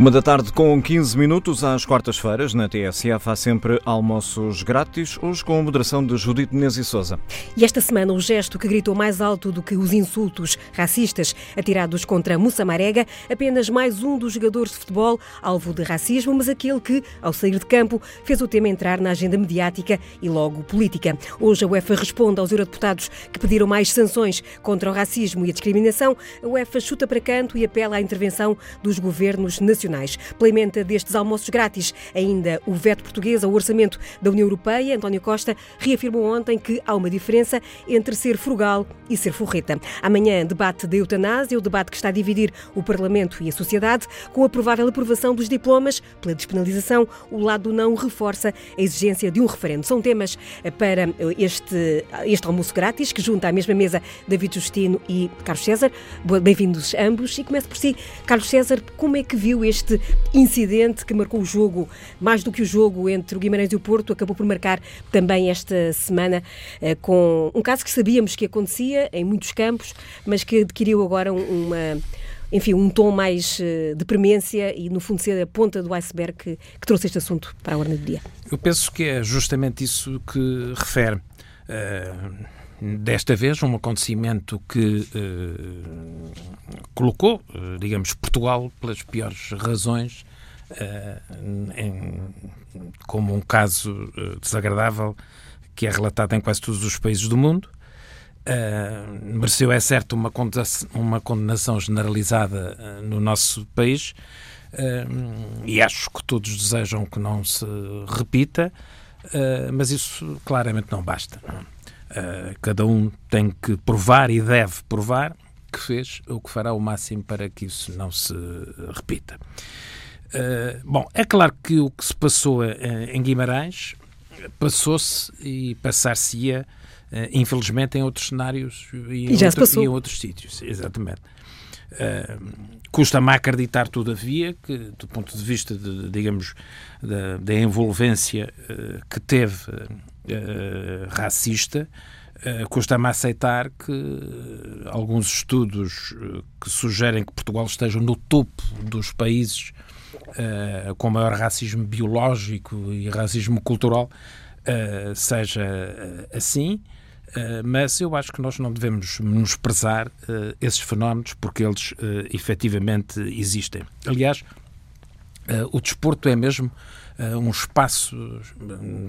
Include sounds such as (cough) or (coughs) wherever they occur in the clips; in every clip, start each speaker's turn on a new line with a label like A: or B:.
A: Uma da tarde com 15 minutos, às quartas-feiras, na TSF, há sempre almoços grátis, hoje com a moderação de Judite Menezes e Souza.
B: E esta semana, o gesto que gritou mais alto do que os insultos racistas atirados contra Moussa Marega, apenas mais um dos jogadores de futebol alvo de racismo, mas aquele que, ao sair de campo, fez o tema entrar na agenda mediática e logo política. Hoje a UEFA responde aos eurodeputados que pediram mais sanções contra o racismo e a discriminação. A UEFA chuta para canto e apela à intervenção dos governos nacionais nacionais. Pela destes almoços grátis, ainda o veto português ao orçamento da União Europeia, António Costa reafirmou ontem que há uma diferença entre ser frugal e ser forreta. Amanhã, debate da eutanásia, o debate que está a dividir o Parlamento e a sociedade, com a provável aprovação dos diplomas pela despenalização, o lado não reforça a exigência de um referendo. São temas para este, este almoço grátis, que junta à mesma mesa David Justino e Carlos César. Bem-vindos ambos. E começo por si. Carlos César, como é que viu este este incidente que marcou o jogo, mais do que o jogo entre o Guimarães e o Porto, acabou por marcar também esta semana eh, com um caso que sabíamos que acontecia em muitos campos, mas que adquiriu agora uma enfim, um tom mais uh, de premência e, no fundo, ser a ponta do iceberg que, que, trouxe este assunto para a ordem do dia.
C: Eu penso que é justamente isso que refere. Uh, desta vez, um acontecimento que uh, colocou, uh, digamos, Portugal pelas piores razões uh, em, como um caso desagradável que é relatado em quase todos os países do mundo. mereceu, é certo, uma condenação, uma condenação generalizada no nosso país e acho que todos desejam que não se repita, mas isso claramente não basta. Não? Uh, cada um tem que provar e deve provar que fez ou que fará o máximo para que isso não se repita. Uh, bom, é claro que o que se passou uh, em Guimarães passou-se e passar-se-ia, infelizmente, em outros cenários e, em, outro, e em outros sítios. Exatamente. Custa-me acreditar, todavia, que do ponto de vista, de, digamos, da, da envolvência que teve uh, racista, uh, custa-me aceitar que alguns estudos que sugerem que Portugal esteja no topo dos países uh, com maior racismo biológico e racismo cultural seja assim. Uh, mas eu acho que nós não devemos menosprezar uh, esses fenómenos porque eles uh, efetivamente existem. Aliás, o desporto é mesmo uh, um espaço,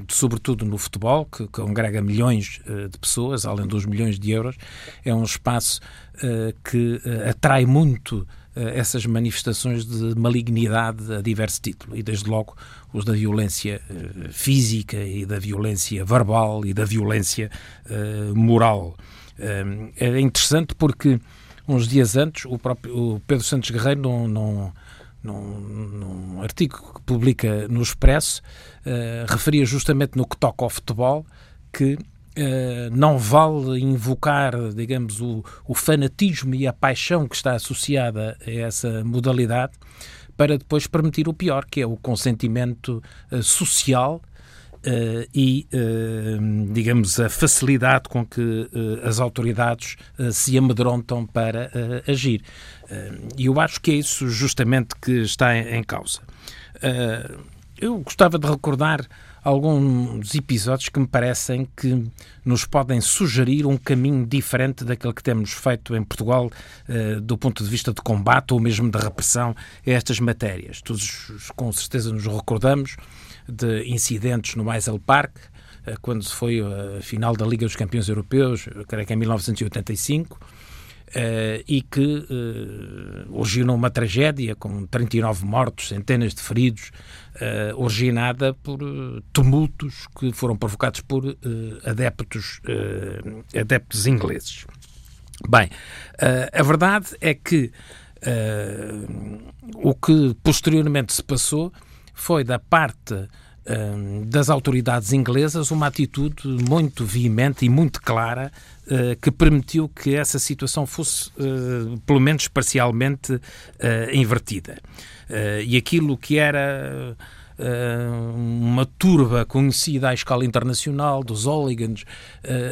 C: sobretudo no futebol, que, congrega milhões uh, de pessoas, além dos milhões de euros, é um espaço que atrai muito essas manifestações de malignidade a diverso título, e desde logo os da violência física e da violência verbal e da violência moral. é interessante porque uns dias antes o próprio o Pedro Santos Guerreiro não, não num, num artigo que publica no Expresso, uh, referia justamente no que toca ao futebol que Uh, não vale invocar, digamos, o, o, fanatismo e a paixão que está associada a essa modalidade para depois permitir o pior, que é o consentimento uh, social Uh, e, digamos, a facilidade com que as autoridades se amedrontam para agir. E eu acho que é isso justamente que está em, causa. eu gostava de recordar alguns episódios que me parecem que nos podem sugerir um caminho diferente daquele que temos feito em Portugal do ponto de vista de combate ou mesmo de repressão a estas matérias. Todos com certeza nos recordamos de incidentes no Maisel Park, eh, quando foi a final da Liga dos Campeões Europeus, creio que em 1985, Uh, e que uh, originou uma tragédia com 39 mortos, centenas de feridos, uh, originada por tumultos que foram provocados por adeptos, adeptos ingleses. Bem, a verdade é que o que posteriormente se passou foi da parte das autoridades inglesas uma atitude muito veemente e muito clara uh, que permitiu que essa situação fosse, uh, pelo menos parcialmente, uh, invertida. e aquilo que era uma turba conhecida à escala internacional dos hooligans,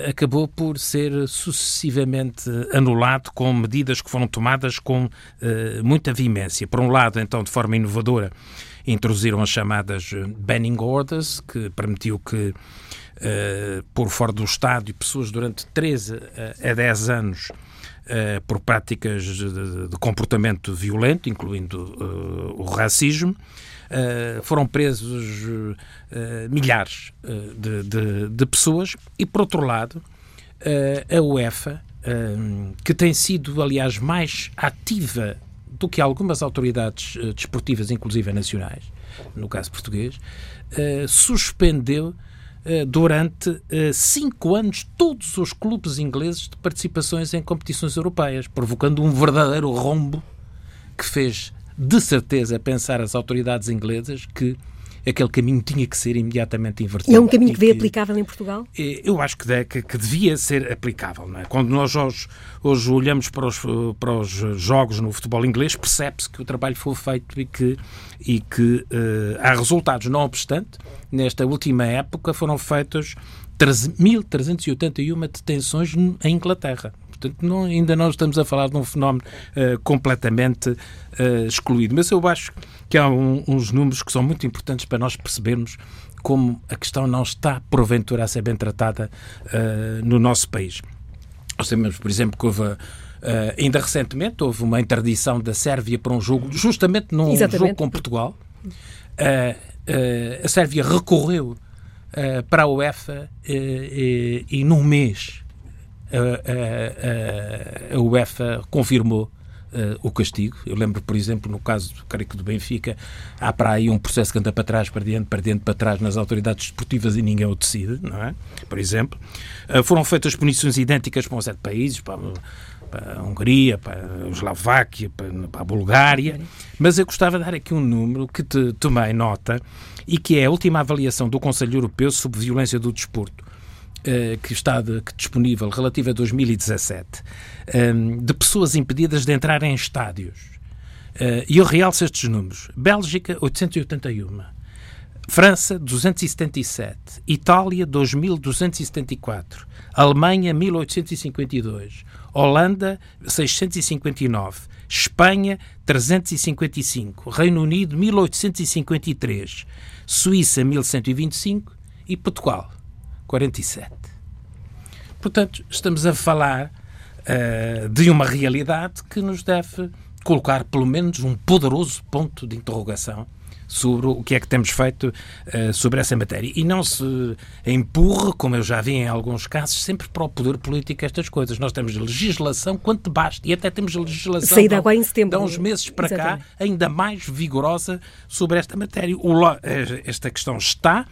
C: acabou por ser sucessivamente anulado com medidas que foram tomadas com muita veemência. Por um lado, então, de forma inovadora, introduziram as chamadas banning orders, que permitiu que uh, por fora do estádio pessoas durante 13 a 10 anos uh, por práticas de, de, comportamento violento, incluindo uh, o racismo. foram presos milhares de, de, de, pessoas e, por outro lado, a UEFA, que tem sido, aliás, mais ativa do que algumas autoridades desportivas, inclusive nacionais, no caso português, suspendeu eh, durante eh, cinco anos todos os clubes ingleses de participações em competições europeias, provocando um verdadeiro rombo que fez de certeza pensar as autoridades inglesas que aquele caminho tinha que ser imediatamente invertido.
B: É um caminho que vê aplicável em Portugal?
C: Eu acho que, de, que, que, devia ser aplicável. É? Quando nós hoje, hoje, olhamos para os, para os jogos no futebol inglês, percebe-se que o trabalho foi feito e que, e que uh, há resultados. Não obstante, nesta última época foram feitas 1.381 detenções em Inglaterra. Portanto, não, ainda não estamos a falar de um fenómeno uh, completamente uh, excluído. Mas eu acho que há um, uns números que são muito importantes para nós percebermos como a questão não está, porventura, a ser bem tratada uh, no nosso país. Nós sabemos, por exemplo, que houve. Ainda recentemente houve uma interdição da Sérvia para um jogo, justamente num Exatamente. jogo com Portugal. A Sérvia recorreu para a UEFA e, e num mês a, a, a UEFA confirmou Uh, o castigo. Eu lembro, por exemplo, no caso, creio que do Benfica, há para aí um processo que anda para trás, para diante, para diante, para trás nas autoridades esportivas e ninguém o decide, não é? Por exemplo. Uh, foram feitas punições idênticas para um sete países, para, para a Hungria, para a Eslováquia, para, para, a Bulgária, mas eu gostava de dar aqui um número que te tomei nota e que é a última avaliação do Conselho Europeu sobre violência do desporto que está de, que disponível relativa a 2017 ehm, de pessoas impedidas de entrar em estádios. Eh, e eu realço estes números. Bélgica, 881. França, 277. Itália, 2.274. Alemanha, 1852. Holanda, 659. Espanha, 355. Reino Unido, 1853. Suíça, 1125. E Portugal, 47. Portanto, estamos a falar uh, de uma realidade que nos deve colocar pelo menos um poderoso ponto de interrogação sobre o que é que temos feito uh, sobre essa matéria. E não se empurre, como eu já vi em alguns casos, sempre para o poder político estas coisas. Nós temos legislação quanto basta, e até temos legislação
B: Saída agora em setembro.
C: de uns meses para Exatamente. cá, ainda mais vigorosa sobre esta matéria. O, eh, esta questão está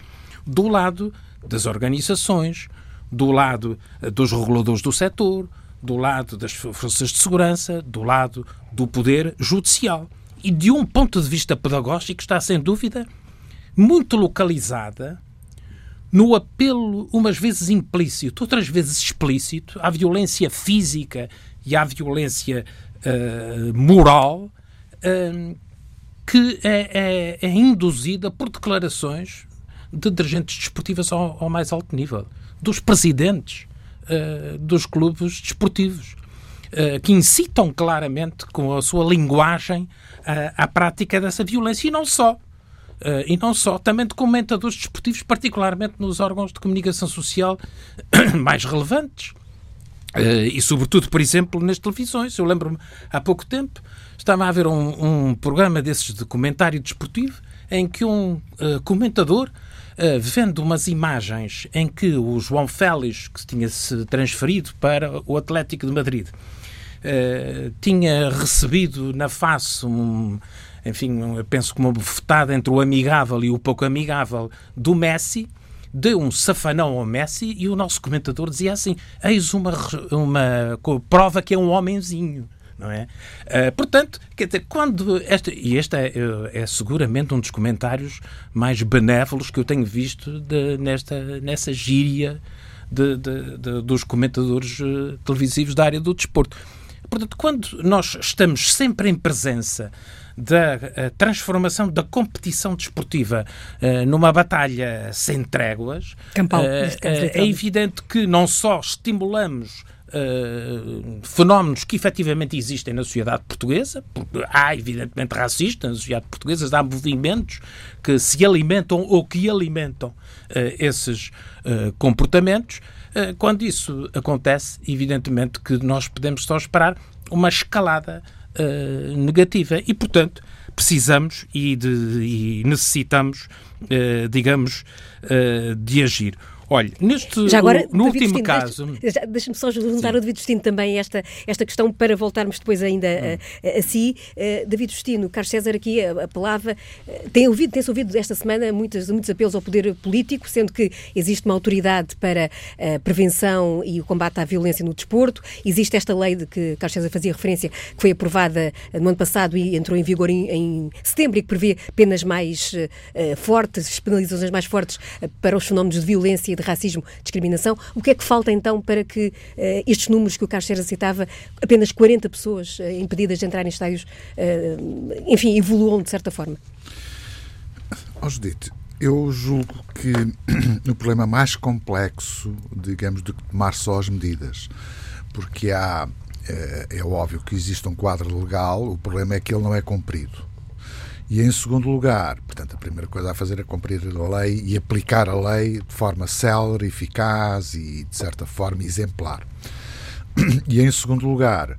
C: do lado das organizações, do lado eh, dos reguladores do setor, do lado das forças de segurança, do lado do poder judicial. E de um ponto de vista pedagógico está, sem dúvida, muito localizada no apelo, umas vezes implícito, outras vezes explícito, à violência física e à violência uh, moral uh, que é, é, é induzida por declarações de dirigentes desportivas ao, ao mais alto nível, dos presidentes uh, dos clubes desportivos, uh, que incitam claramente com a sua linguagem à prática dessa violência e não só. Uh, e não só, também de comentadores desportivos, particularmente nos órgãos de comunicação social (coughs) mais relevantes. Uh, e, sobretudo, por exemplo, nas televisões. Eu lembro-me, há pouco tempo, estava a haver um, um, programa desses de comentário desportivo em que um uh, comentador uh, vendo umas imagens em que o João Félix, que tinha se transferido para o Atlético de Madrid, uh, tinha recebido na face um, enfim, penso que uma bufetada entre o amigável e o pouco amigável do Messi, deu um safanão ao Messi e o nosso comentador dizia assim: eis uma, uma prova que é um homenzinho não é? Uh, portanto, quer dizer, quando esta, e este é, é, seguramente um dos comentários mais benévolos que eu tenho visto de, nesta, nessa gíria de, de, dos comentadores uh, televisivos da área do desporto. Portanto, quando nós estamos sempre em presença da transformação da competição desportiva numa batalha sem tréguas,
B: Campal,
C: é evidente que não só estimulamos Uh, fenómenos que efetivamente existem na sociedade portuguesa, porque há evidentemente racistas na sociedade portuguesa, há movimentos que se alimentam ou que alimentam uh, esses uh, comportamentos. quando isso acontece, evidentemente que nós podemos só esperar uma escalada negativa e, portanto, precisamos e, de, e necessitamos, digamos, de agir. Olha, neste
B: Já agora,
C: no último Destino, caso.
B: Deixa-me só juntar Sim. ao David Justino também esta, esta questão para voltarmos depois ainda hum. a, a, si. Uh, David Justino, Carlos César aqui apelava. Uh, tem ouvido, tem-se ouvido esta semana muitos, muitos apelos ao poder político, sendo que existe uma autoridade para a prevenção e o combate à violência no desporto. Existe esta lei de que Carlos César fazia referência, que foi aprovada no ano passado e entrou em vigor em, em setembro e que prevê penas mais uh, fortes, penalizações mais fortes para os fenómenos de violência de racismo, discriminação. O que é que falta então para que uh, estes números que o Carlos Serra citava, apenas 40 pessoas uh, impedidas de entrar em estádios, uh, enfim, evoluam de certa forma?
D: Oh, Judite, eu julgo que (clears throat) o problema mais complexo, digamos, que tomar só as medidas, porque há, é óbvio que existe um quadro legal, o problema é que ele não é cumprido. E em segundo lugar, portanto, a primeira coisa a fazer é cumprir a lei e aplicar a lei de forma célere, eficaz e, de certa forma, exemplar. (clears throat) E em segundo lugar,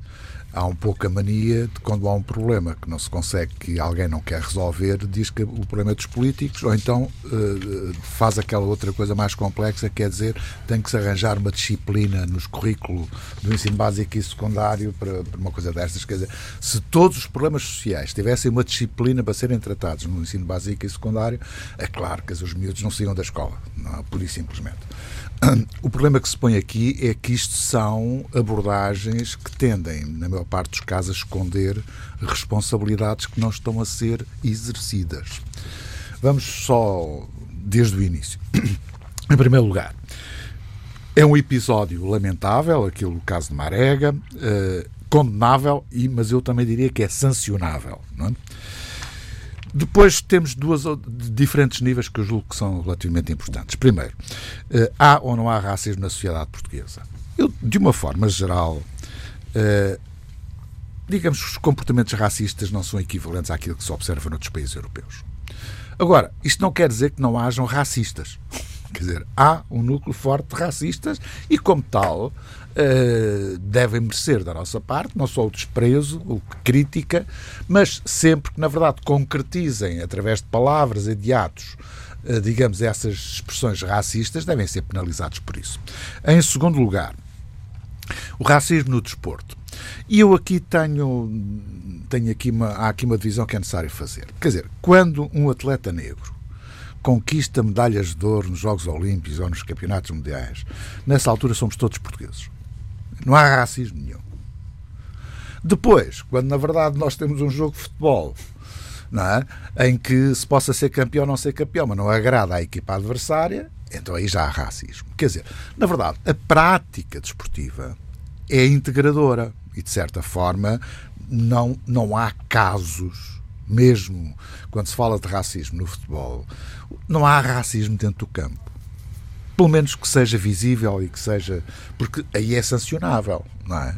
D: há um pouco a mania de quando há um problema que não se consegue, que alguém não quer resolver, diz que o problema é dos políticos, ou então uh, faz aquela outra coisa mais complexa, quer dizer, tem que se arranjar uma disciplina nos currículos do ensino básico e secundário para, para, uma coisa destas. Quer dizer, se todos os problemas sociais tivessem uma disciplina para serem tratados no ensino básico e secundário, é claro que os miúdos não saíam da escola, não, pura e simplesmente. (clears throat) O problema que se põe aqui é que isto são abordagens que tendem, na maior parte dos casos, a esconder responsabilidades que não estão a ser exercidas. Vamos só desde o início. (clears throat) Em primeiro lugar, é um episódio lamentável, aquilo o caso de Marega, eh, condenável, e, mas eu também diria que é sancionável. Não é? Depois temos duas diferentes níveis que eu julgo que são relativamente importantes. Primeiro, eh, há ou não há racismo na sociedade portuguesa? Eu, de uma forma geral, eh, digamos que os comportamentos racistas não são equivalentes àquilo que se observa noutros países europeus. Agora, isto não quer dizer que não hajam racistas. (laughs) Quer dizer, há um núcleo forte de racistas e, como tal, uh, devem merecer da nossa parte não só o desprezo, o crítica, mas sempre que, na verdade, concretizem através de palavras e de atos uh, digamos, essas expressões racistas, devem ser penalizados por isso. Em segundo lugar, o racismo no desporto. E eu aqui tenho, tenho aqui uma, há aqui uma divisão que é necessário fazer. Quer dizer, quando um atleta negro conquista medalhas de ouro nos Jogos Olímpicos ou nos Campeonatos Mundiais, nessa altura somos todos portugueses. Não há racismo nenhum. Depois, quando na verdade nós temos um jogo de futebol é? em que se possa ser campeão ou não ser campeão, mas não agrada à equipa adversária, então aí já há racismo. Quer dizer, na verdade, a prática desportiva é integradora e, de certa forma, não, não há casos, mesmo quando se fala de racismo no futebol, não há racismo dentro do campo pelo menos que seja visível e que seja. Porque aí é sancionável, não é?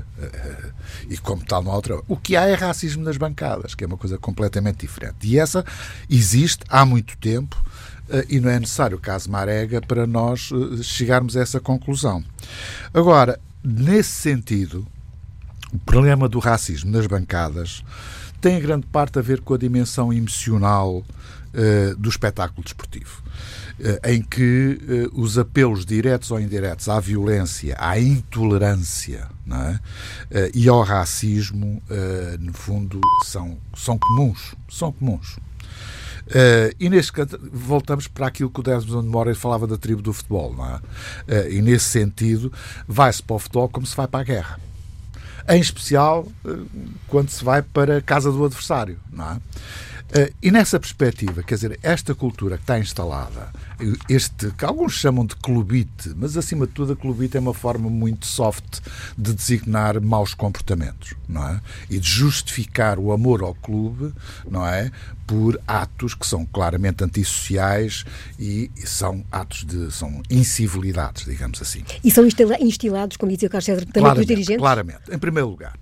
D: E como tal, não há outra. O que há é racismo nas bancadas, que é uma coisa completamente diferente. E essa existe há muito tempo eh, e não é necessário o caso Marega para nós eh, chegarmos a essa conclusão. Agora, nesse sentido, o problema do racismo nas bancadas tem grande parte a ver com a dimensão emocional uh, do espetáculo desportivo. Eh, em que eh, os apelos diretos ou indiretos à violência, à intolerância é? Eh, e ao racismo, no fundo, são, são comuns. São comuns. Uh, e neste caso, voltamos para aquilo que o Desmond Moreira falava da tribo do futebol. É? Uh, e nesse sentido, vai-se para o futebol como se vai para a guerra. Em especial uh, quando se vai para a casa do adversário. Não é? Uh, e nessa perspectiva, quer dizer, esta cultura que está instalada, este que alguns chamam de clubite, mas acima de tudo a clubite é uma forma muito soft de designar maus comportamentos, não é? E de justificar o amor ao clube, não é? Por atos que são claramente antissociais e são atos de são incivilidades, digamos assim.
B: E são instilados, como dizia o Carlos César, também pelos dirigentes?
D: Claramente. Em primeiro lugar,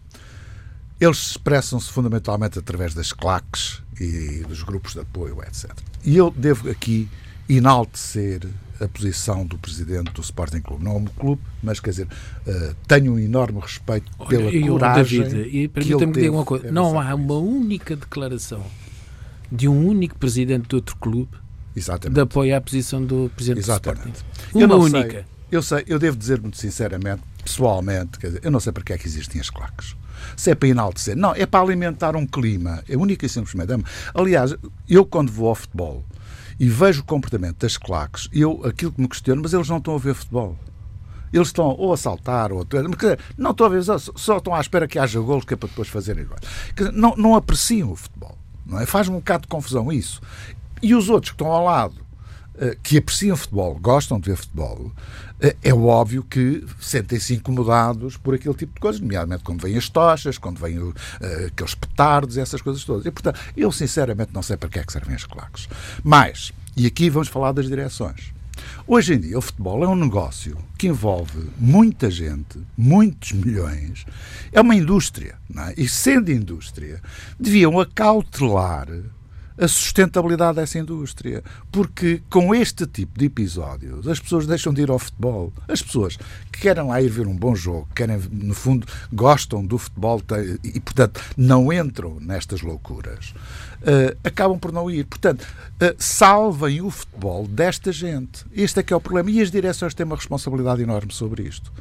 D: eles expressam-se fundamentalmente através das claques e dos grupos de apoio, etc. E eu devo aqui enaltecer a posição do presidente do Sporting Clube. Não é um clube, mas quer dizer, uh, tenho um enorme respeito pela Olha, coragem. David,
C: e permita-me dizer uma coisa: não há uma única declaração de um único presidente de outro clube Exatamente. de apoio à posição do presidente Exatamente. do Sporting. Uma única.
D: Sei, eu sei, eu devo dizer muito sinceramente, pessoalmente, quer dizer, eu não sei para que é que existem as claques se é para enaltecer. Não, é para alimentar um clima. É única e simplesmente. Aliás, eu quando vou ao futebol e vejo o comportamento das claques, eu aquilo que me questiono, mas eles não estão a ver futebol. Eles estão ou a saltar ou a... Não estão a ver, só, estão à espera que haja golos que é para depois fazerem igual. Não, não apreciam o futebol. Não é? Faz-me um bocado de confusão isso. E os outros que estão ao lado, que apreciam futebol, gostam de ver futebol, eh, é óbvio que sentem-se incomodados por aquele tipo de coisas, nomeadamente quando vêm as tochas, quando vêm uh, aqueles petardos, essas coisas todas. E, portanto, eu sinceramente não sei para que é que servem as claques. Mas, e aqui vamos falar das direções. Hoje em dia, o futebol é um negócio que envolve muita gente, muitos milhões. É uma indústria, é? E sendo indústria, deviam acautelar a sustentabilidade dessa indústria. Porque com este tipo de episódios as pessoas deixam de ir ao futebol. As pessoas que querem lá ir ver um bom jogo, querem, no fundo, gostam do futebol e, portanto, não entram nestas loucuras, uh, acabam por não ir. Portanto, uh, salvem o futebol desta gente. Este é que é o problema. E as direções têm uma responsabilidade enorme sobre isto.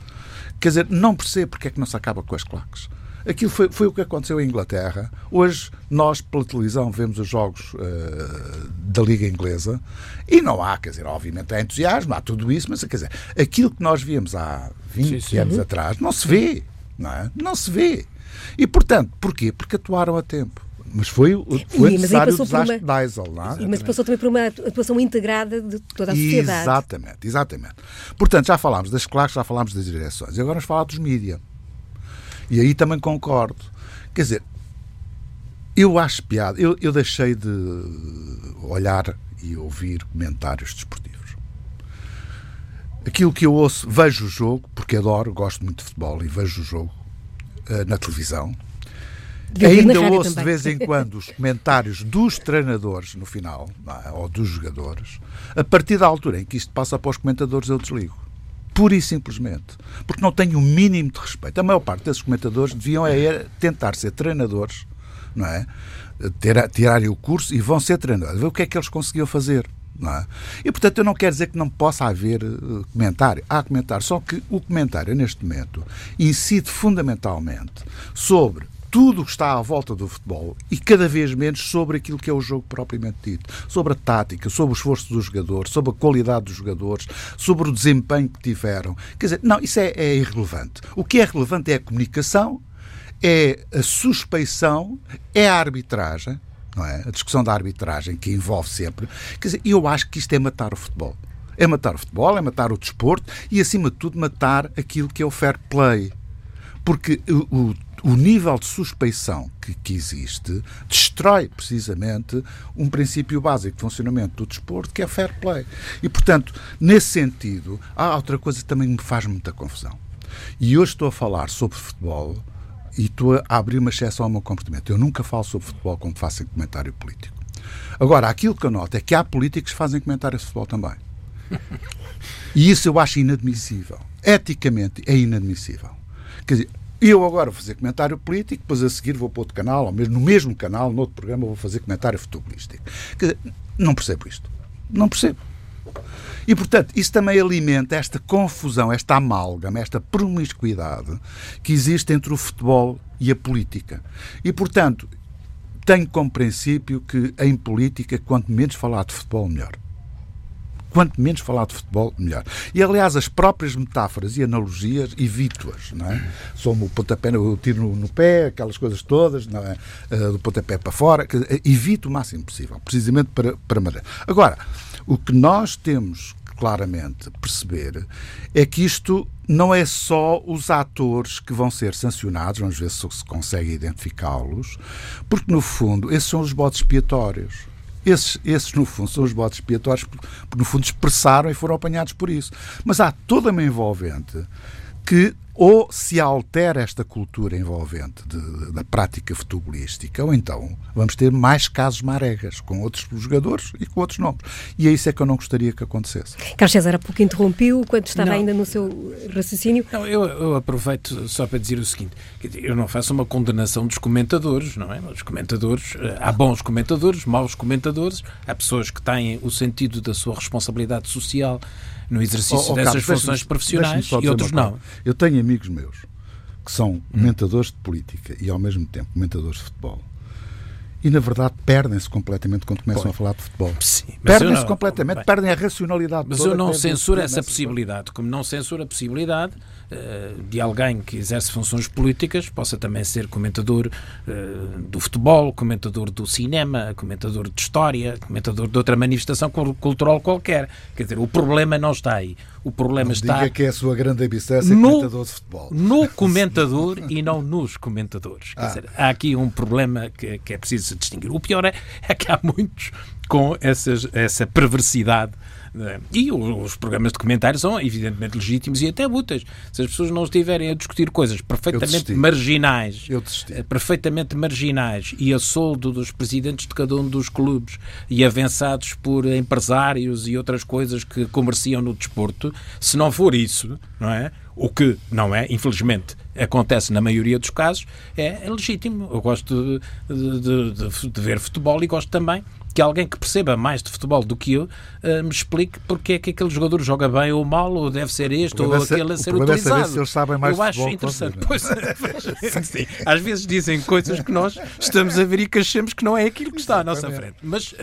D: Quer dizer, não percebo porque é que não se acaba com as claques. Aquilo foi, foi o que aconteceu em Inglaterra. Hoje, nós, pela televisão, vemos os jogos uh, da Liga Inglesa e não há, quer dizer, obviamente há entusiasmo, há tudo isso, mas quer dizer, aquilo que nós víamos há 20 sim, sim. anos uhum. atrás não se vê, não é? Não se vê. E, portanto, porquê? Porque atuaram a tempo. Mas foi, foi e, necessário o desastre uma... Diesel. Não
B: é? Mas passou também por uma atuação integrada de toda a sociedade.
D: Exatamente, exatamente. Portanto, já falámos das claques, já falámos das direções. E agora vamos falar dos mídias. E aí também concordo. Quer dizer, eu acho piada. Eu, eu deixei de olhar e ouvir comentários desportivos. Aquilo que eu ouço, vejo o jogo, porque adoro, gosto muito de futebol e vejo o jogo uh, na televisão. Ainda ouço também. de vez em (laughs) quando os comentários dos treinadores no final, é? ou dos jogadores. A partir da altura em que isto passa para os comentadores, eu desligo pura e simplesmente, porque não têm o mínimo de respeito. A maior parte desses comentadores deviam é tentar ser treinadores, não é? Ter, tirarem o curso e vão ser treinadores. Ver o que é que eles conseguiam fazer. É? E portanto eu não quero dizer que não possa haver uh, comentário. Há comentário, só que o comentário neste momento incide fundamentalmente sobre tudo o que está à volta do futebol e cada vez menos sobre aquilo que é o jogo propriamente dito, sobre a tática, sobre o esforço dos jogadores, sobre a qualidade dos jogadores, sobre o desempenho que tiveram. Quer dizer, não, isso é, é irrelevante. O que é relevante é a comunicação, é a suspeição, é a arbitragem, não é? A discussão da arbitragem que envolve sempre. Quer dizer, eu acho que isto é matar o futebol. É matar o futebol, é matar o desporto e, acima de tudo, matar aquilo que é o fair play. Porque o, o nível de suspeição que, que, existe destrói precisamente um princípio básico de funcionamento do desporto, que é fair play. E, portanto, nesse sentido, há outra coisa que também me faz muita confusão. E hoje estou a falar sobre futebol e estou a abrir uma exceção ao meu comportamento. Eu nunca falo sobre futebol quando faço comentário político. Agora, aquilo que eu noto é que há políticos que fazem comentário de futebol também. (laughs) E isso eu acho inadmissível. Eticamente é inadmissível. Quer dizer, eu agora vou fazer comentário político, depois a seguir vou para outro canal, ou mesmo no mesmo canal, no outro programa, vou fazer comentário futebolístico. Quer dizer, não percebo isto. Não percebo. E, portanto, isso também alimenta esta confusão, esta amálgama, esta promiscuidade que existe entre o futebol e a política. E, portanto, tenho como princípio que em política, quanto menos falar de futebol, melhor. Quanto menos falar de futebol, melhor. E, aliás, as próprias metáforas e analogias evito-as, não é? Somo o pontapé, o tiro no, no, pé, aquelas coisas todas, não é? Uh, do pontapé para fora, que, evito o máximo possível, precisamente para, para Madeira. Agora, o que nós temos claramente perceber é que isto não é só os atores que vão ser sancionados, vamos ver se se consegue identificá-los, porque no fundo esses são os botes expiatórios. Esses, esses, no fundo, são os botes expiatórios porque, no fundo, expressaram e foram apanhados por isso. Mas há toda uma envolvente que ou se altera esta cultura envolvente de, de, da prática futebolística, ou então vamos ter mais casos maregas com outros jogadores e com outros nomes. E é isso é que eu não gostaria que acontecesse.
B: Carlos César, há pouco interrompiu, quando estava não. ainda no seu raciocínio.
C: Não, eu, eu, aproveito só para dizer o seguinte: eu não faço uma condenação dos comentadores, não é? Os comentadores, eh, há bons comentadores, maus comentadores, há pessoas que têm o sentido da sua responsabilidade social no exercício oh, oh, dessas Carlos, funções profissionais e outros não.
D: Eu tenho amigos meus que são hum. comentadores de política e ao mesmo tempo comentadores de futebol e na verdade perdem-se completamente quando começam Pô, a falar de futebol. Perdem-se completamente, bem, perdem a racionalidade.
C: Mas eu não censuro essa possibilidade, como não censuro a possibilidade uh, de alguém que exerce funções políticas possa também ser comentador uh, do futebol, comentador do cinema, comentador de história, comentador de outra manifestação cultural qualquer. Quer dizer, o problema não está aí. O problema
D: não
C: está.
D: Diga que é a sua grande ambição ser no, comentador de futebol.
C: No comentador (laughs) e não nos comentadores. Ah. dizer, há aqui um problema que, que é preciso distinguir. O pior é, é que há muitos com essas, essa perversidade? E os programas de comentário são evidentemente legítimos e até úteis. Se as pessoas não estiverem a discutir coisas perfeitamente marginais, eh, perfeitamente marginais e a soldo dos presidentes de cada um dos clubes e avançados por empresários e outras coisas que comerciam no desporto, se não for isso, não é? O que não é, infelizmente, acontece na maioria dos casos, é, legítimo. Eu gosto de, de, de, de ver futebol e gosto também que alguém que perceba mais de futebol do que eu uh, me explique porque é que aquele jogador joga bem ou mal, ou deve ser este ou é aquele a ser
D: o
C: utilizado.
D: É se eles sabem mais
C: eu acho interessante. Pois, (laughs) sim, às vezes dizem coisas que nós estamos a ver e que achamos que não é aquilo que está à nossa frente. Mas, uh,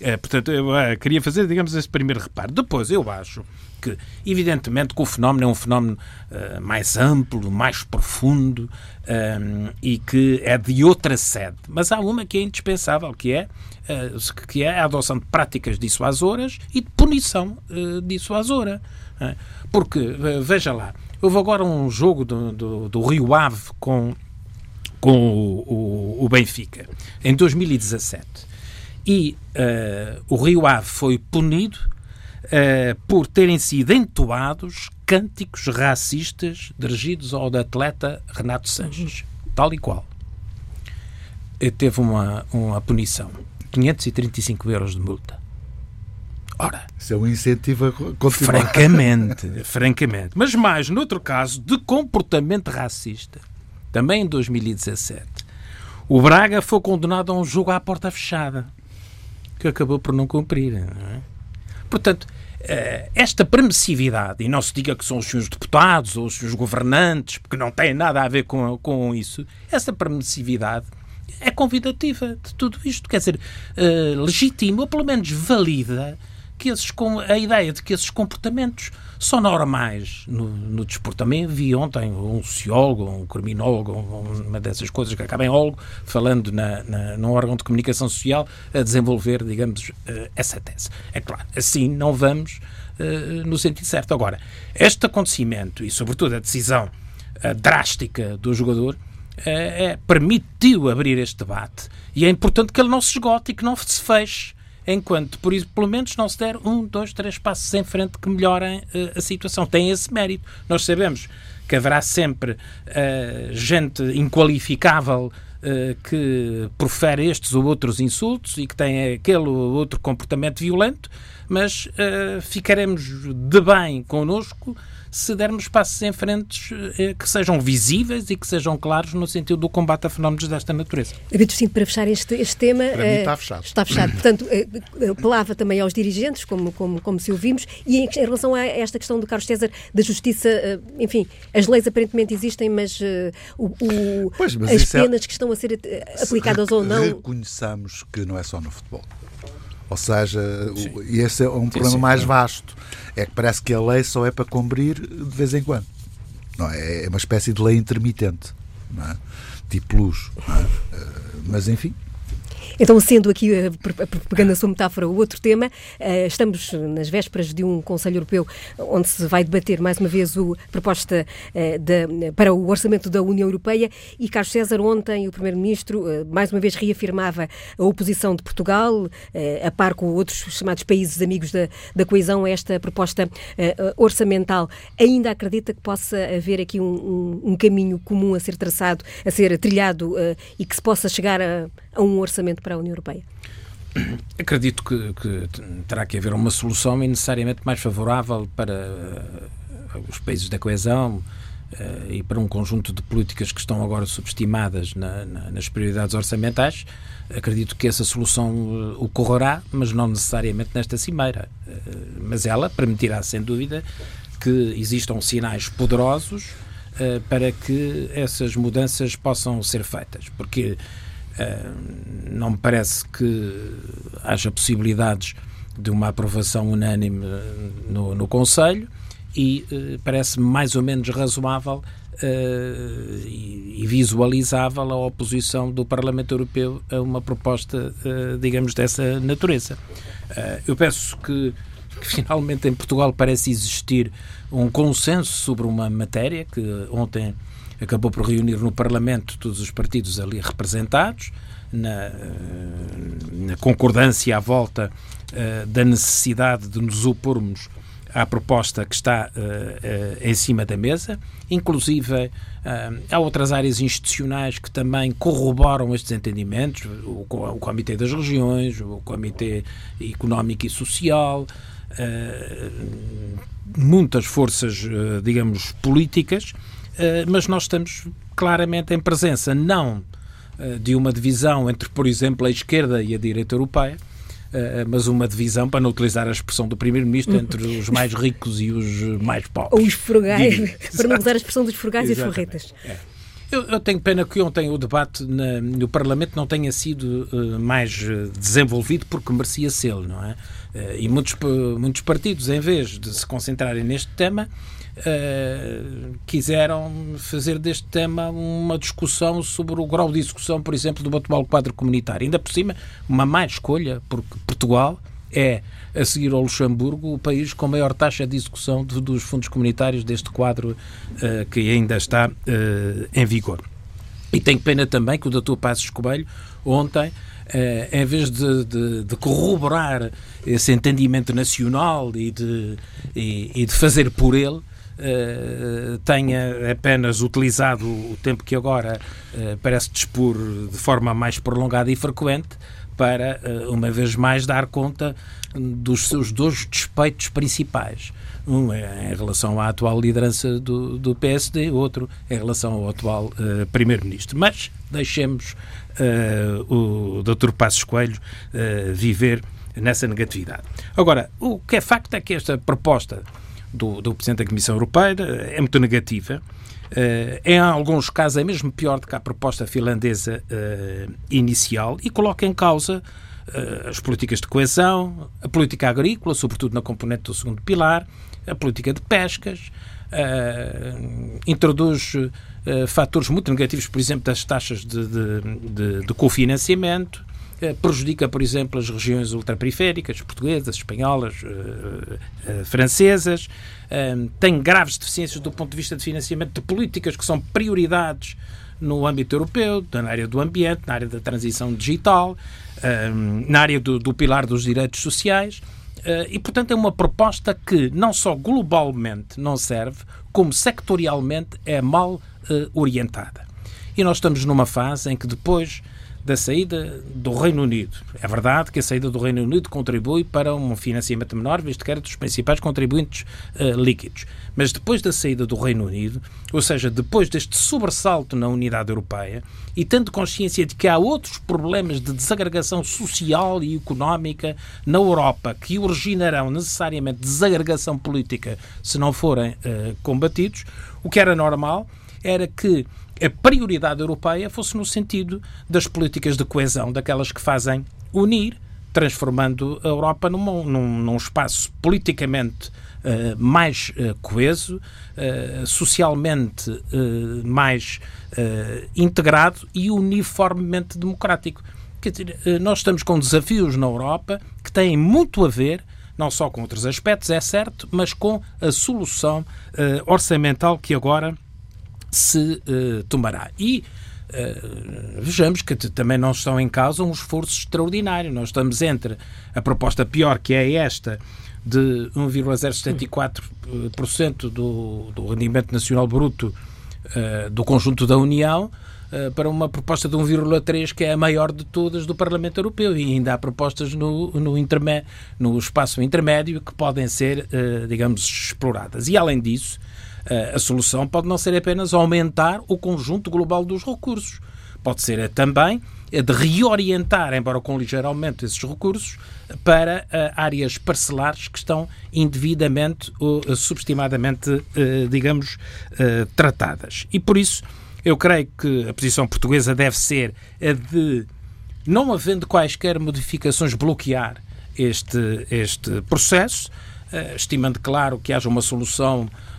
C: uh, portanto, eu queria fazer, digamos, esse primeiro reparo. Depois, eu acho que, evidentemente, que o fenómeno é um fenómeno uh, mais amplo, mais profundo um, e que é de outra sede. Mas há uma que é indispensável, que é que é a adoção de práticas dissuasoras e de punição uh, dissuasora. É? Porque, veja lá, houve agora um jogo do, do, do Rio Ave com, com o, o, o Benfica, em 2017. E uh, o Rio Ave foi punido uh, por terem sido entoados cânticos racistas dirigidos ao atleta Renato Sanches, tal e qual. teve uma, uma punição. 535 euros de multa. Ora.
D: Isso é um incentivo a continuar.
C: Francamente, (laughs) francamente. Mas mais, noutro caso, de comportamento racista, também em 2017, o Braga foi condenado a um jogo à porta fechada, que acabou por não cumprir. Não é? Portanto, eh, esta permissividade, e não se diga que são os seus deputados ou os seus governantes, porque não tem nada a ver com, com isso, essa permissividade é convidativa de tudo isto. Quer dizer, uh, legitima, ou pelo menos valida, que esses, a ideia de que esses comportamentos são normais no, no desporto. Também vi ontem um sociólogo, um criminólogo, uma dessas coisas que acaba em falando na, na, num órgão de comunicação social a desenvolver, digamos, uh, essa tese. É claro, assim não vamos uh, no sentido certo. Agora, este acontecimento e, sobretudo, a decisão uh, drástica do jogador é, é, permitiu abrir este debate e é importante que ele não se esgote e que não se feche enquanto, por isso, pelo menos não se der um, dois, três passos em frente que melhorem uh, a situação. Tem esse mérito. Nós sabemos que haverá sempre uh, gente inqualificável uh, que profere estes ou outros insultos e que tem aquele ou outro comportamento violento, mas ficaremos de bem connosco se dermos passos em frente eh, que sejam visíveis e que sejam claros no sentido do combate a fenómenos desta natureza.
B: David Sim, para fechar este, este tema...
D: Para mim está fechado.
B: Está fechado. Portanto, apelava também aos dirigentes, como, como, como se ouvimos, e em, em relação a esta questão do Carlos César, da justiça, enfim, as leis aparentemente existem, mas o, o pois, mas as é penas é... que estão a ser aplicadas ou não...
D: Reconheçamos que não é só no futebol. Ou seja, Sim. esse é um problema mais vasto. É que parece que a lei só é para cumprir de vez em quando. Não é? é uma espécie de lei intermitente, não é? tipo luz. Não é? Eh, mas enfim,
B: então, sendo aqui, pegando a sua metáfora, o outro tema, eh, estamos nas vésperas de um Conselho Europeu onde se vai debater mais uma vez a proposta eh, de, para o orçamento da União Europeia e Carlos César, ontem, o Primeiro-Ministro, eh, mais uma vez reafirmava a oposição de Portugal, a par com outros chamados países amigos da, da coesão, a esta proposta orçamental. Ainda acredita que possa haver aqui um, um, um caminho comum a ser traçado, a ser trilhado e que se possa chegar a, a um orçamento para a União Europeia?
C: Acredito que, que, terá que haver uma solução necessariamente mais favorável para uh, os países da coesão uh, e para um conjunto de políticas que estão agora subestimadas na, na, nas prioridades orçamentais. Acredito que essa solução uh, ocorrerá, mas não necessariamente nesta cimeira. mas ela permitirá, sem dúvida, que existam sinais poderosos para que essas mudanças possam ser feitas. Porque eh, não me parece que haja possibilidades de uma aprovação unânime eh, no, no Conselho e uh, parece mais ou menos razoável uh, e, visualizável a oposição do Parlamento Europeu a uma proposta, uh, digamos, dessa natureza. eu penso que, finalmente em Portugal parece existir um consenso sobre uma matéria que ontem acabou por reunir no Parlamento todos os partidos ali representados, na, na concordância à volta uh, da necessidade de nos opormos à proposta que está uh, uh, em cima da mesa, inclusive há outras áreas institucionais que também corroboram estes entendimentos, o, o Comitê das Regiões, o Comitê Económico e Social, muitas forças, digamos, políticas eh, mas nós estamos claramente em presença não eh, de uma divisão entre, por exemplo, a esquerda e a direita europeia, Uh, mas uma divisão, para não utilizar a expressão do Primeiro-Ministro, (laughs) entre os mais ricos e os mais pobres.
B: Ou os frugais, (laughs) para não usar a expressão dos frugais e forretas. É.
C: Eu, eu, tenho pena que ontem o debate na, no Parlamento não tenha sido uh, mais desenvolvido, porque merecia ser, não é? Uh, e muitos, muitos partidos, em vez de se concentrarem neste tema, Uh, quiseram fazer deste tema uma discussão sobre o grau de execução, por exemplo, do atual quadro comunitário. Ainda por cima, uma má escolha, porque Portugal é, a seguir ao Luxemburgo, o país com maior taxa de execução de, dos fundos comunitários deste quadro uh, que ainda está uh, em vigor. E tenho pena também que o Dr. Passos Coelho, ontem, Uh, em vez de, de, de, corroborar esse entendimento nacional e de, e, e de fazer por ele, tenha apenas utilizado o tempo que agora parece dispor de forma mais prolongada e frequente para, uh, uma vez mais, dar conta dos seus dois despeitos principais. Um é em relação à atual liderança do, do PSD, outro em relação ao atual Primeiro-Ministro. Mas deixemos o Dr. Passos Coelho viver nessa negatividade. Agora, o que é facto é que esta proposta do, do Presidente da Comissão Europeia é muito negativa. Uh, em alguns casos é mesmo pior do que a proposta finlandesa uh, inicial e coloca em causa uh, as políticas de coesão, a política agrícola, sobretudo na componente do segundo pilar, a política de pescas, introduz fatores muito negativos, por exemplo, das taxas de, de, de, de cofinanciamento, prejudica, por exemplo, as regiões ultraperiféricas, portuguesas, espanholas, uh, uh, francesas, tem graves deficiências do ponto de vista de financiamento de políticas que são prioridades no âmbito europeu, na área do ambiente, na área da transição digital, na área do, do pilar dos direitos sociais. e, portanto, é uma proposta que não só globalmente não serve, como sectorialmente é mal orientada. E nós estamos numa fase em que depois da saída do Reino Unido. É verdade que a saída do Reino Unido contribui para um financiamento menor, visto que era dos principais contribuintes uh, líquidos. Mas depois da saída do Reino Unido, ou seja, depois deste sobressalto na unidade europeia, e tendo consciência de que há outros problemas de desagregação social e económica na Europa que originarão necessariamente desagregação política se não forem uh, combatidos, o que era normal era que a prioridade europeia fosse no sentido das políticas de coesão, daquelas que fazem unir transformando a Europa num, num, espaço politicamente uh, mais uh, coeso, uh, socialmente mais integrado e uniformemente democrático. Quer dizer, nós estamos com desafios na Europa que têm muito a ver não só com outros aspectos, é certo, mas com a solução orçamental que agora se tomará. E Uh, vejamos que também não estão em causa um esforço extraordinário. Nós estamos entre a proposta pior, que é esta, de 1,074% do, do rendimento nacional bruto uh, do conjunto da União, uh, para uma proposta de 1,3%, que é a maior de todas do Parlamento Europeu. E ainda há propostas no, no, no espaço intermédio que podem ser, digamos, exploradas. E, além disso, a solução pode não ser apenas aumentar o conjunto global dos recursos. Pode ser também de reorientar, embora com ligeiro aumento esses recursos, para áreas parcelares que estão indevidamente ou subestimadamente, digamos, tratadas. E por isso eu creio que a posição portuguesa deve ser a de, não havendo quaisquer modificações, bloquear este, este processo, estimando, claro, que haja uma solução eh,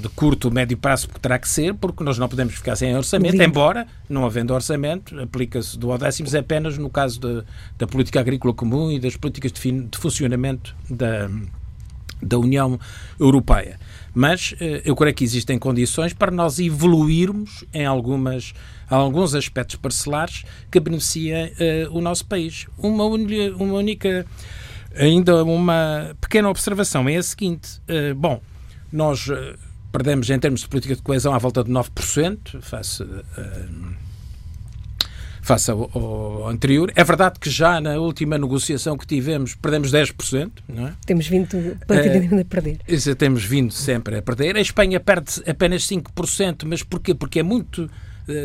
C: de curto, médio prazo, porque terá que ser, porque nós não podemos ficar sem orçamento, embora, não havendo orçamento, aplica-se do décimos apenas no caso de, da política agrícola comum e das políticas de, fin, de funcionamento da, da União Europeia. Mas eh, eu creio que existem condições para nós evoluirmos em algumas, alguns aspectos parcelares que beneficiem uh, o nosso país. Uma, uma única, ainda uma pequena observação é a seguinte: uh, bom, nós uh, perdemos, em termos de política de coesão, à volta de 9%, face, uh, face ao, ao, anterior. É verdade que já na última negociação que tivemos perdemos 10%, não é?
B: Temos vindo praticamente a perder.
C: Isso, temos vindo sempre a perder. A Espanha perde apenas 5%, mas porquê? Porque é muito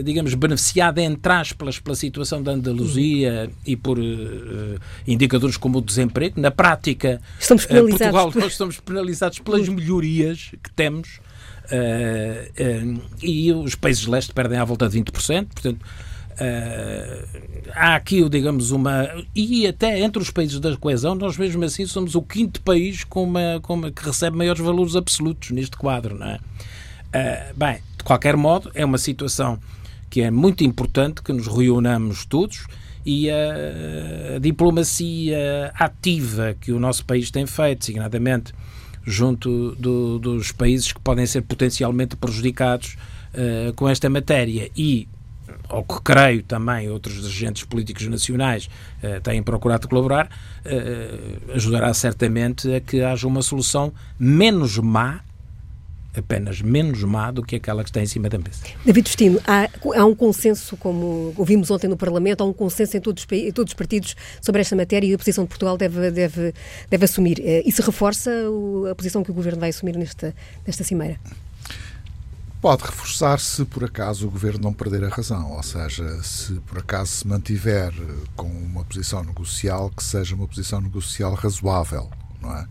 C: digamos, beneficiada, entre aspas, pela situação da Andaluzia uhum. e por uh, indicadores como o desemprego. Na prática,
B: estamos penalizados
C: Portugal, por... nós estamos penalizados pelas melhorias que temos uh, uh, e os países de leste perdem à volta de 20%, portanto. há aqui, digamos, uma. E até entre os países da coesão, nós mesmo assim somos o quinto país com uma, com uma, que recebe maiores valores absolutos neste quadro, não é? bem, de qualquer modo, é uma situação que é muito importante que nos reunamos todos e a, diplomacia ativa que o nosso país tem feito, signadamente junto do, dos países que podem ser potencialmente prejudicados uh, com esta matéria. E ao que creio também outros agentes políticos nacionais uh, têm procurado colaborar, uh, ajudará certamente a que haja uma solução menos má apenas menos má do que aquela que está em cima da mesa.
B: David Destino, há, há um consenso, como ouvimos ontem no Parlamento, há um consenso em todos, em todos os partidos sobre esta matéria e a posição de Portugal deve, deve, deve assumir. Eh, isso reforça a posição que o Governo vai assumir nesta, nesta cimeira?
D: Pode reforçar se por acaso o governo não perder a razão, ou seja, se por acaso se mantiver com uma posição negocial que seja uma posição negocial razoável, não é?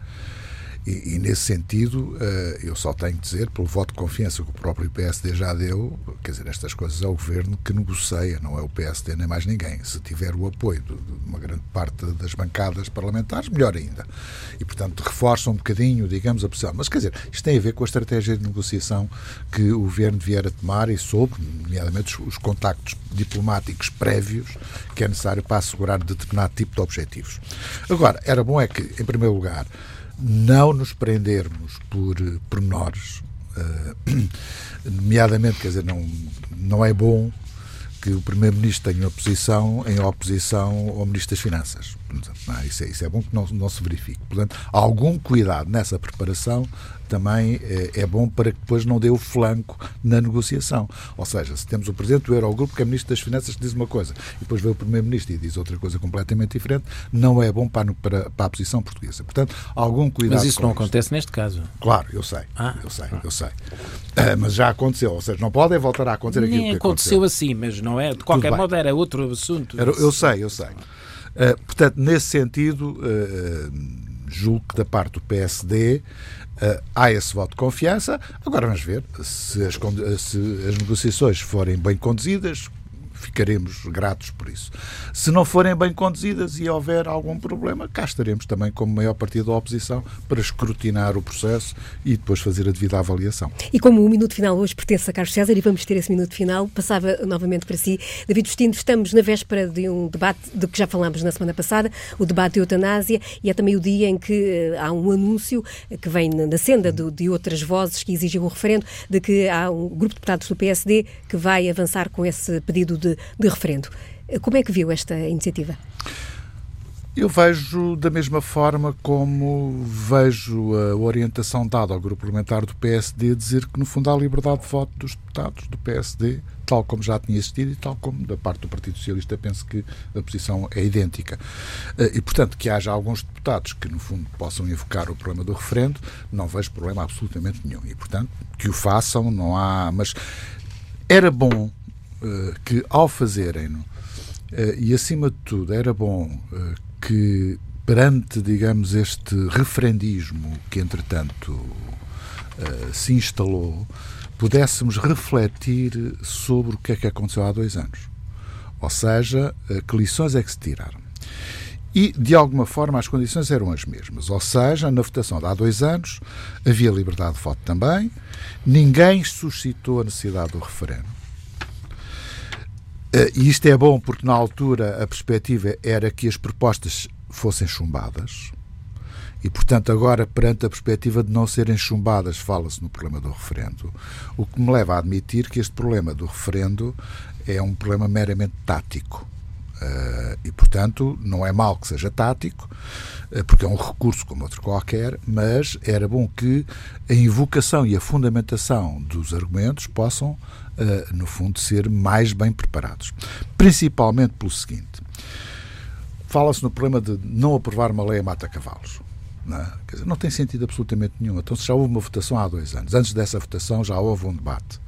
D: E, e, nesse sentido, uh, eu só tenho que dizer, pelo voto de confiança que o próprio PSD já deu, quer dizer, estas coisas é o governo que negocia, não é o PSD nem mais ninguém. Se tiver o apoio de, uma grande parte das bancadas parlamentares, melhor ainda. E, portanto, reforça um bocadinho, digamos, a posição. Mas, quer dizer, isto tem a ver com a estratégia de negociação que o governo vier a tomar e sobre, nomeadamente, os contactos diplomáticos prévios que é necessário para assegurar determinado tipo de objetivos. Agora, era bom é que, em primeiro lugar, não nos prendermos por eh, pormenores, uh, (clears throat) nomeadamente, quer dizer, não, não é bom que o Primeiro-Ministro tenha uma posição em oposição ao Ministro das Finanças. Não, isso, é, isso é bom que não, não se verifique. Portanto, algum cuidado nessa preparação também é, é, bom para que depois não dê o flanco na negociação. Ou seja, se temos o Presidente do Eurogrupo, que é Ministro das Finanças, que diz uma coisa, e depois vê o Primeiro-Ministro e diz outra coisa completamente diferente, não é bom para, para, para a posição portuguesa. Portanto, algum cuidado.
C: Mas isso não isto. acontece neste caso.
D: Claro, eu sei, ah. eu sei, eu sei. Uh, mas já aconteceu, ou seja, não pode voltar a acontecer
C: Nem
D: aquilo
C: que aconteceu. aconteceu assim, mas não é. De qualquer modo, era outro assunto.
D: Era, eu sei, eu sei. Uh, portanto, nesse sentido, uh, julgo que da parte do PSD há esse voto de confiança. Agora vamos ver se as, se as negociações forem bem conduzidas, ficaremos gratos por isso. Se não forem bem conduzidas e houver algum problema, cá estaremos também como maior partido da oposição para escrutinar o processo e depois fazer a devida avaliação.
B: E como o minuto final hoje pertence a Carlos César e vamos ter esse minuto final, passava novamente para si. David Justino, estamos na véspera de um debate do que já falámos na semana passada, o debate de eutanásia, e é também o dia em que uh, há um anúncio que vem na senda do, de outras vozes que exigem o referendo, de que há um grupo de deputados do PSD que vai avançar com esse pedido de, de referendo. Como é que viu esta iniciativa?
D: Eu vejo da mesma forma como vejo a orientação dada ao grupo parlamentar do PSD dizer que, no fundo, há liberdade de voto dos deputados do PSD, tal como já tinha existido e tal como da parte do Partido Socialista penso que a posição é idêntica. Eh, e, portanto, que haja alguns deputados que, no fundo, possam invocar o problema do referendo, não vejo problema absolutamente nenhum. E, portanto, que o façam, não há. Mas era bom que, ao fazerem-no, uh, e acima de tudo, era bom uh, que, perante, digamos, este referendismo que, entretanto, se instalou, pudéssemos refletir sobre o que é que aconteceu há dois anos. Ou seja, que lições é que se tiraram. E, de alguma forma, as condições eram as mesmas. Ou seja, na votação de há dois anos havia liberdade de voto também, ninguém suscitou a necessidade do referendo. Eh, e isto é bom porque, na altura, a perspectiva era que as propostas fossem chumbadas. E, portanto, agora, perante a perspectiva de não serem chumbadas, fala-se no problema do referendo. O que me leva a admitir que este problema do referendo é um problema meramente tático. Uh, e, portanto, não é mal que seja tático, uh, porque é um recurso como outro qualquer, mas era bom que a invocação e a fundamentação dos argumentos possam, uh, no fundo, ser mais bem preparados. Principalmente pelo seguinte: fala-se no problema de não aprovar uma lei a mata-cavalos. Não, é? não tem sentido absolutamente nenhum. Então, se já houve uma votação há dois anos, antes dessa votação já houve um debate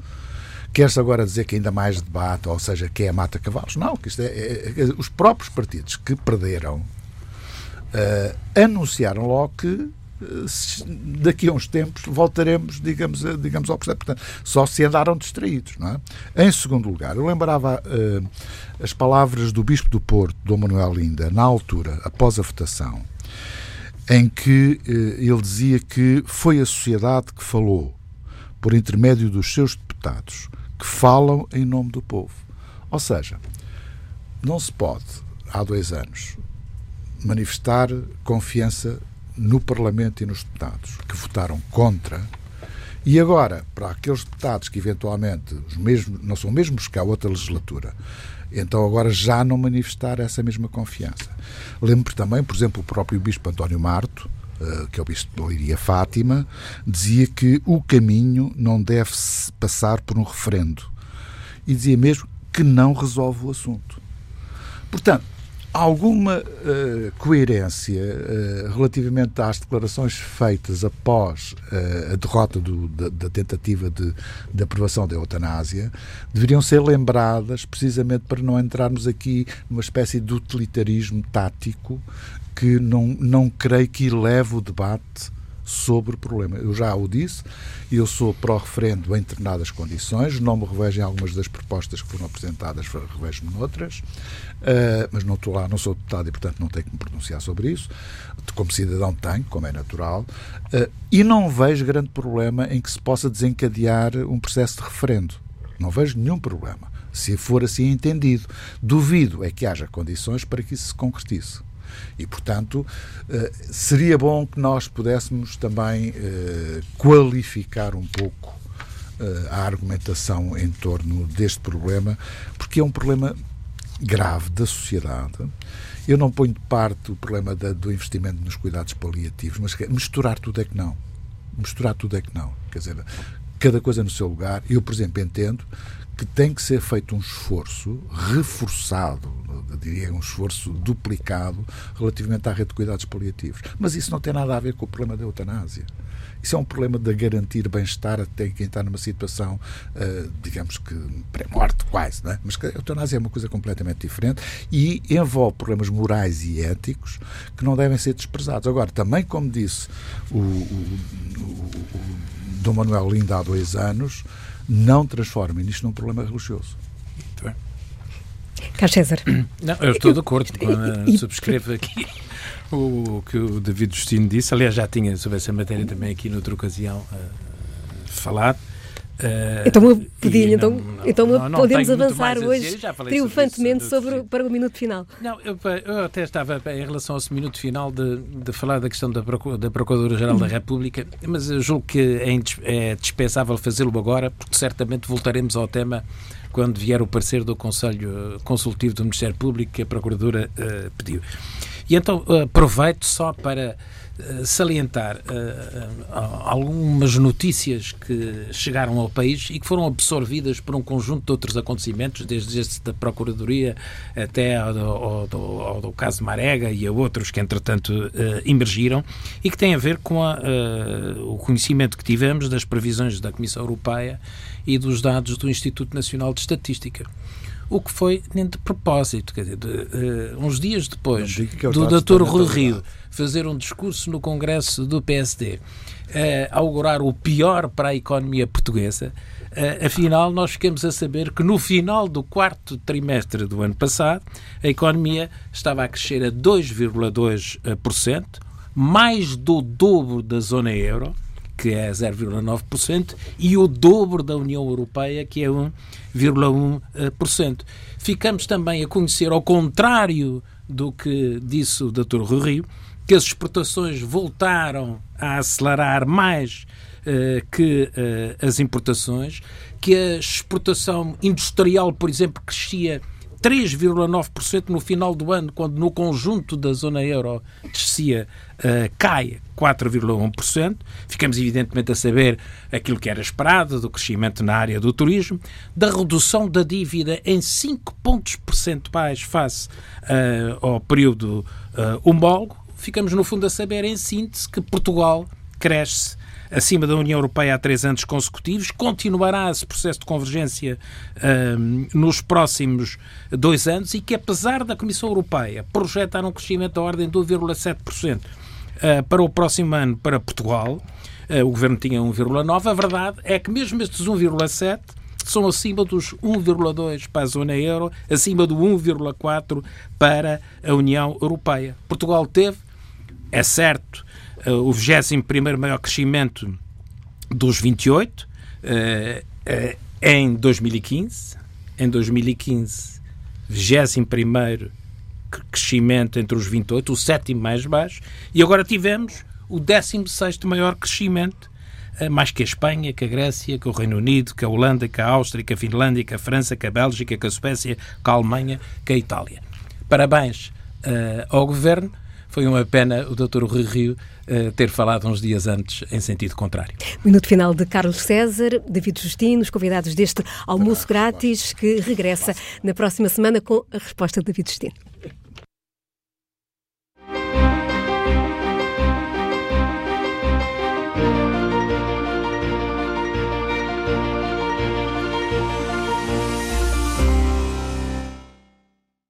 D: Quer-se agora dizer que ainda mais debate, ou seja, que é mata-cavalos? Não, que isto é, é, é, os próprios partidos que perderam uh, anunciaram logo que uh, daqui a uns tempos voltaremos, digamos, digamos ao processo. Portanto, só se andaram distraídos, não é? Em segundo lugar, eu lembrava uh, as palavras do Bispo do Porto, Dom Manuel Linda, na altura, após a votação, em que ele dizia que foi a sociedade que falou, por intermédio dos seus deputados, que falam em nome do povo. Ou seja, não se pode, há dois anos, manifestar confiança no Parlamento e nos deputados que votaram contra. E agora, para aqueles deputados que eventualmente os mesmos, não são mesmos que a outra legislatura, então agora já não manifestar essa mesma confiança. Lembro também, por exemplo, o próprio Bispo António Marto, que é o Bispo de Leiria Fátima, dizia que o caminho não deve passar por um referendo. E dizia mesmo que não resolve o assunto. Portanto, alguma uh, coerência uh, relativamente às declarações feitas após uh, a derrota do, da, da, tentativa de, de, aprovação da eutanásia deveriam ser lembradas precisamente para não entrarmos aqui numa espécie de utilitarismo tático que não, não creio que eleve o debate sobre o problema. Eu já o disse, eu sou pró-referendo em determinadas condições, não me revejo em algumas das propostas que foram apresentadas, revejo-me noutras, uh, mas não estou lá, não sou deputado e, portanto, não tenho que me pronunciar sobre isso. Como cidadão tenho, como é natural, uh, e não vejo grande problema em que se possa desencadear um processo de referendo. Não vejo nenhum problema, se for assim entendido. Duvido é que haja condições para que isso se concretize. E, portanto, eh, seria bom que nós pudéssemos também eh, qualificar um pouco eh, a argumentação em torno deste problema, porque é um problema grave da sociedade. Eu não ponho de parte o problema do investimento nos cuidados paliativos, mas misturar tudo é que não. Misturar tudo é que não. Quer dizer, cada coisa no seu lugar. Eu, por exemplo, entendo que tem que ser feito um esforço reforçado, diria um esforço duplicado relativamente à rede de cuidados paliativos. Mas isso não tem nada a ver com o problema da eutanásia. Isso é um problema de garantir bem-estar até quem está numa situação, uh, digamos que pré-morte quase, não é? Mas a eutanásia é uma coisa completamente diferente e envolve problemas morais e éticos que não devem ser desprezados. Agora, também, como disse o, o, o, o Dom Manuel Linda há dois anos, não transformem isto num problema religioso.
B: Carlos César.
C: Não, eu estou de acordo, subscrevo aqui o que o David Justino disse. Aliás, já tinha sobre essa matéria também aqui noutra ocasião uh, falado.
B: Uh, então, podia, então, não, então não, podemos avançar hoje triunfantemente sobre, sobre para o minuto final.
C: Não, eu, eu, até estava em relação ao minuto final de, de falar da questão da, da Procuradora-Geral da República, mas eu julgo que é, é dispensável fazê-lo agora, porque certamente voltaremos ao tema quando vier o parecer do Conselho Consultivo do Ministério Público que a Procuradora uh, pediu. E então aproveito só para eh, salientar uh, algumas notícias que chegaram ao país e que foram absorvidas por um conjunto de outros acontecimentos, desde este da Procuradoria até ao, ao, ao, ao do caso Marega e a outros que, entretanto, emergiram e que têm a ver com a, o conhecimento que tivemos das previsões da Comissão Europeia e dos dados do Instituto Nacional de Estatística o que foi nem de propósito. Quer dizer, de, uh, uns dias depois é do Dr. Rui Rio fazer um discurso no Congresso do PSD, uh, eh, augurar o pior para a economia portuguesa, uh, afinal nós ficamos a saber que no final do quarto trimestre do ano passado a economia estava a crescer a 2,2%, mais do dobro da zona euro, que é 0,9%, e o dobro da União Europeia, que é 1,1%. Ficamos também a conhecer, ao contrário do que disse o Dr. Rui Rio, que as exportações voltaram a acelerar mais uh, que uh, as importações, que a exportação industrial, por exemplo, crescia 3,9% no final do ano, quando no conjunto da zona euro descia, uh, cai 4,1%. Ficamos, evidentemente, a saber aquilo que era esperado do crescimento na área do turismo, da redução da dívida em 5 pontos percentuais face uh, ao período uh, homólogo. Ficamos, no fundo, a saber, em síntese, que Portugal cresce acima da União Europeia há três anos consecutivos, continuará esse processo de convergência um, nos próximos dois anos e que, apesar da Comissão Europeia projetar um crescimento da ordem de 1,7% uh, para o próximo ano para Portugal, uh, o Governo tinha 1,9%, a verdade é que mesmo estes 1,7% são acima dos 1,2 para a zona euro, acima do 1,4 para a União Europeia. Portugal teve, é certo, o 21 maior crescimento dos 28 uh, uh, em 2015. Em 2015, 21 crescimento entre os 28, o sétimo mais baixo, e agora tivemos o 16 maior crescimento, eh, mais que a Espanha, que a Grécia, que o Reino Unido, que a Holanda, que a Áustria, que a Finlândia, que a França, que a Bélgica, que a Suécia, que a Alemanha, que a Itália. Parabéns uh, ao Governo foi uma pena o Dr. Rui Rio uh, ter falado uns dias antes em sentido contrário.
B: Minuto final de Carlos César, David Justino, os convidados deste almoço grátis que regressa na próxima semana com a resposta de David Justino.